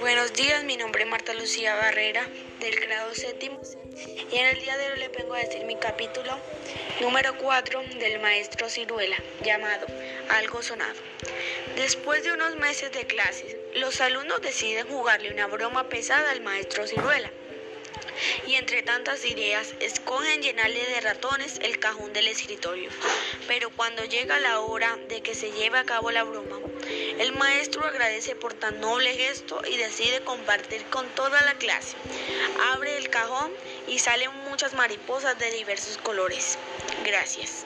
Buenos días, mi nombre es Marta Lucía Barrera, del grado séptimo, y en el día de hoy le vengo a decir mi capítulo número 4 del maestro Ciruela, llamado Algo Sonado. Después de unos meses de clases, los alumnos deciden jugarle una broma pesada al maestro Ciruela y entre tantas ideas escogen llenarle de ratones el cajón del escritorio. Pero cuando llega la hora de que se lleve a cabo la broma, el maestro agradece por tan noble gesto y decide compartir con toda la clase. Abre el cajón y salen muchas mariposas de diversos colores. Gracias.